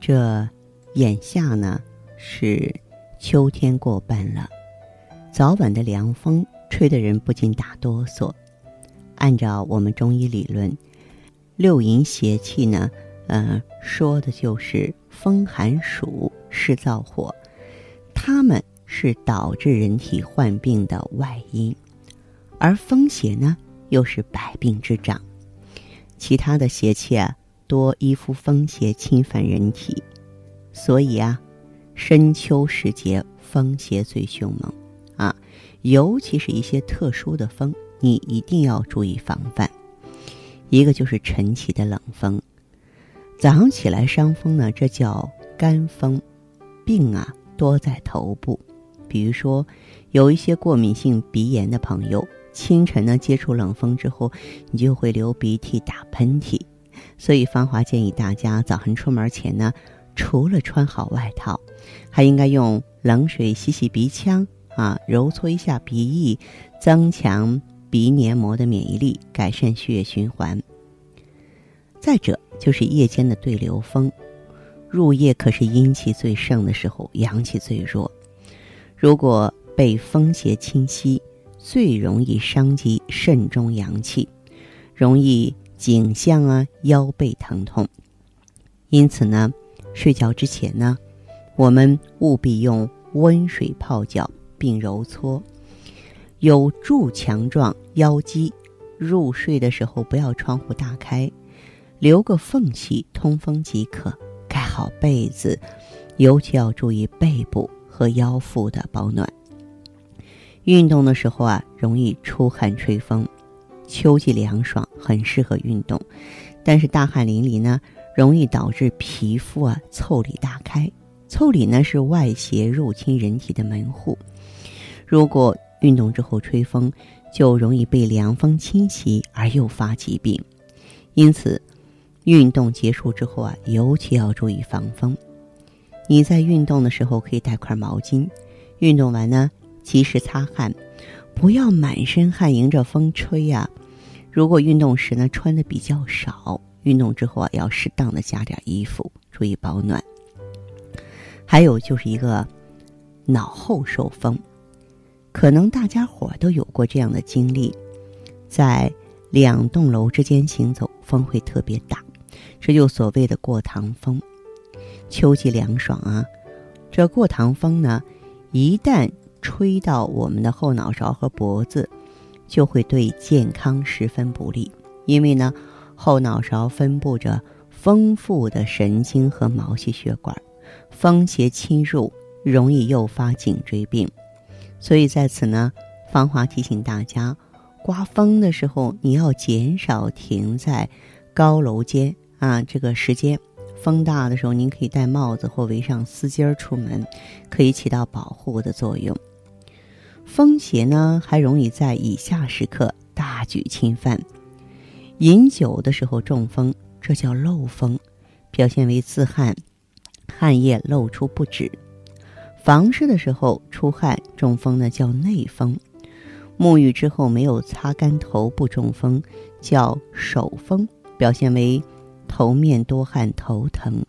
这眼下呢是秋天过半了，早晚的凉风吹得人不禁打哆嗦。按照我们中医理论，六淫邪气呢，呃，说的就是风寒暑湿燥火，它们是导致人体患病的外因，而风邪呢又是百病之长。其他的邪气啊。多依附风邪侵犯人体，所以啊，深秋时节风邪最凶猛啊，尤其是一些特殊的风，你一定要注意防范。一个就是晨起的冷风，早上起来伤风呢，这叫干风，病啊多在头部。比如说，有一些过敏性鼻炎的朋友，清晨呢接触冷风之后，你就会流鼻涕、打喷嚏。所以，芳华建议大家早晨出门前呢，除了穿好外套，还应该用冷水洗洗鼻腔啊，揉搓一下鼻翼，增强鼻黏膜的免疫力，改善血液循环。再者就是夜间的对流风，入夜可是阴气最盛的时候，阳气最弱。如果被风邪侵袭，最容易伤及肾中阳气，容易。颈项啊，腰背疼痛，因此呢，睡觉之前呢，我们务必用温水泡脚并揉搓，有助强壮腰肌。入睡的时候不要窗户大开，留个缝隙通风即可。盖好被子，尤其要注意背部和腰腹的保暖。运动的时候啊，容易出汗吹风。秋季凉爽，很适合运动，但是大汗淋漓呢，容易导致皮肤啊腠理大开。腠理呢是外邪入侵人体的门户，如果运动之后吹风，就容易被凉风侵袭而诱发疾病。因此，运动结束之后啊，尤其要注意防风。你在运动的时候可以带块毛巾，运动完呢及时擦汗，不要满身汗迎着风吹呀。如果运动时呢穿的比较少，运动之后啊要适当的加点衣服，注意保暖。还有就是一个脑后受风，可能大家伙都有过这样的经历，在两栋楼之间行走，风会特别大，这就所谓的过堂风。秋季凉爽啊，这过堂风呢，一旦吹到我们的后脑勺和脖子。就会对健康十分不利，因为呢，后脑勺分布着丰富的神经和毛细血管，风邪侵入容易诱发颈椎病，所以在此呢，芳华提醒大家，刮风的时候你要减少停在高楼间啊，这个时间，风大的时候您可以戴帽子或围上丝巾出门，可以起到保护的作用。风邪呢，还容易在以下时刻大举侵犯：饮酒的时候中风，这叫漏风，表现为自汗，汗液漏出不止；房事的时候出汗中风呢，叫内风；沐浴之后没有擦干头部中风，叫手风，表现为头面多汗、头疼。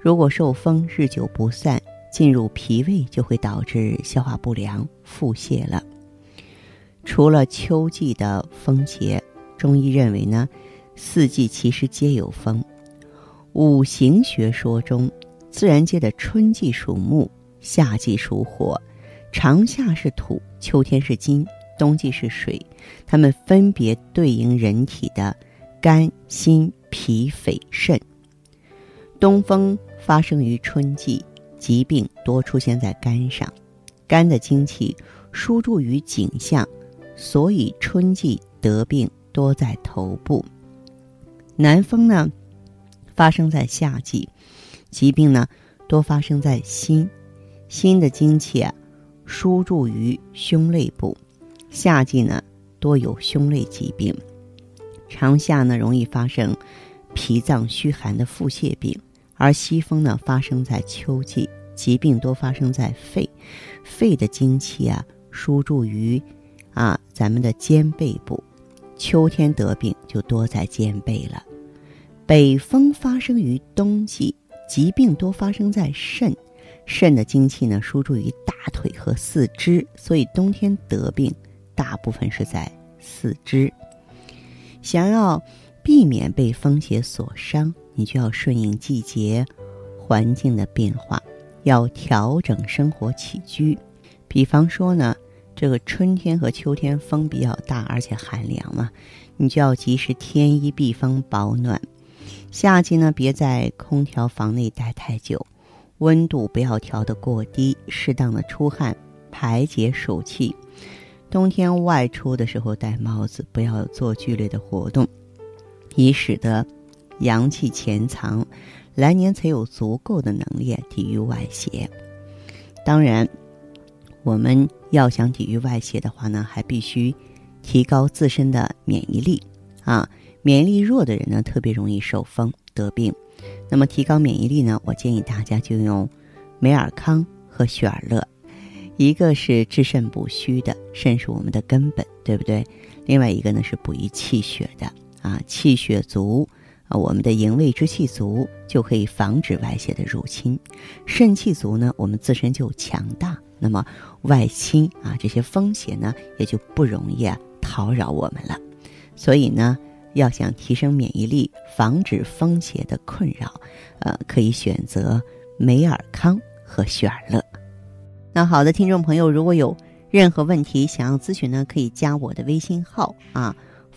如果受风日久不散。进入脾胃就会导致消化不良、腹泻了。除了秋季的风邪，中医认为呢，四季其实皆有风。五行学说中，自然界的春季属木，夏季属火，长夏是土，秋天是金，冬季是水。它们分别对应人体的肝、心、脾、肺、肾。东风发生于春季。疾病多出现在肝上，肝的精气输注于颈项，所以春季得病多在头部。南风呢，发生在夏季，疾病呢多发生在心，心的精气啊输注于胸肋部。夏季呢多有胸肋疾病，长夏呢容易发生脾脏虚寒的腹泻病，而西风呢发生在秋季，疾病多发生在肺，肺的精气啊输注于啊咱们的肩背部。秋天得病就多在肩背了，北风发生于冬季，疾病多发生在肾，肾的精气呢输注于大腿和四肢，所以冬天得病大部分是在四肢。想要避免被风邪所伤，你就要顺应季节环境的变化，要调整生活起居。比方说呢。这个春天和秋天风比较大，而且寒凉嘛，你就要及时添衣避风保暖。夏季呢，别在空调房内待太久，温度不要调得过低，适当的出汗排解暑气。冬天外出的时候戴帽子，不要做剧烈的活动，以使得阳气潜藏，来年才有足够的能力抵御外邪。当然。我们要想抵御外邪的话呢，还必须提高自身的免疫力啊。免疫力弱的人呢，特别容易受风得病。那么提高免疫力呢，我建议大家就用美尔康和雪尔乐，一个是治肾补虚的，肾是我们的根本，对不对？另外一个呢是补益气血的啊，气血足啊，我们的营卫之气足，就可以防止外邪的入侵。肾气足呢，我们自身就强大。那么外侵啊，这些风邪呢也就不容易啊讨扰我们了。所以呢，要想提升免疫力，防止风邪的困扰，呃，可以选择美尔康和雪尔乐。那好的，听众朋友，如果有任何问题想要咨询呢，可以加我的微信号啊，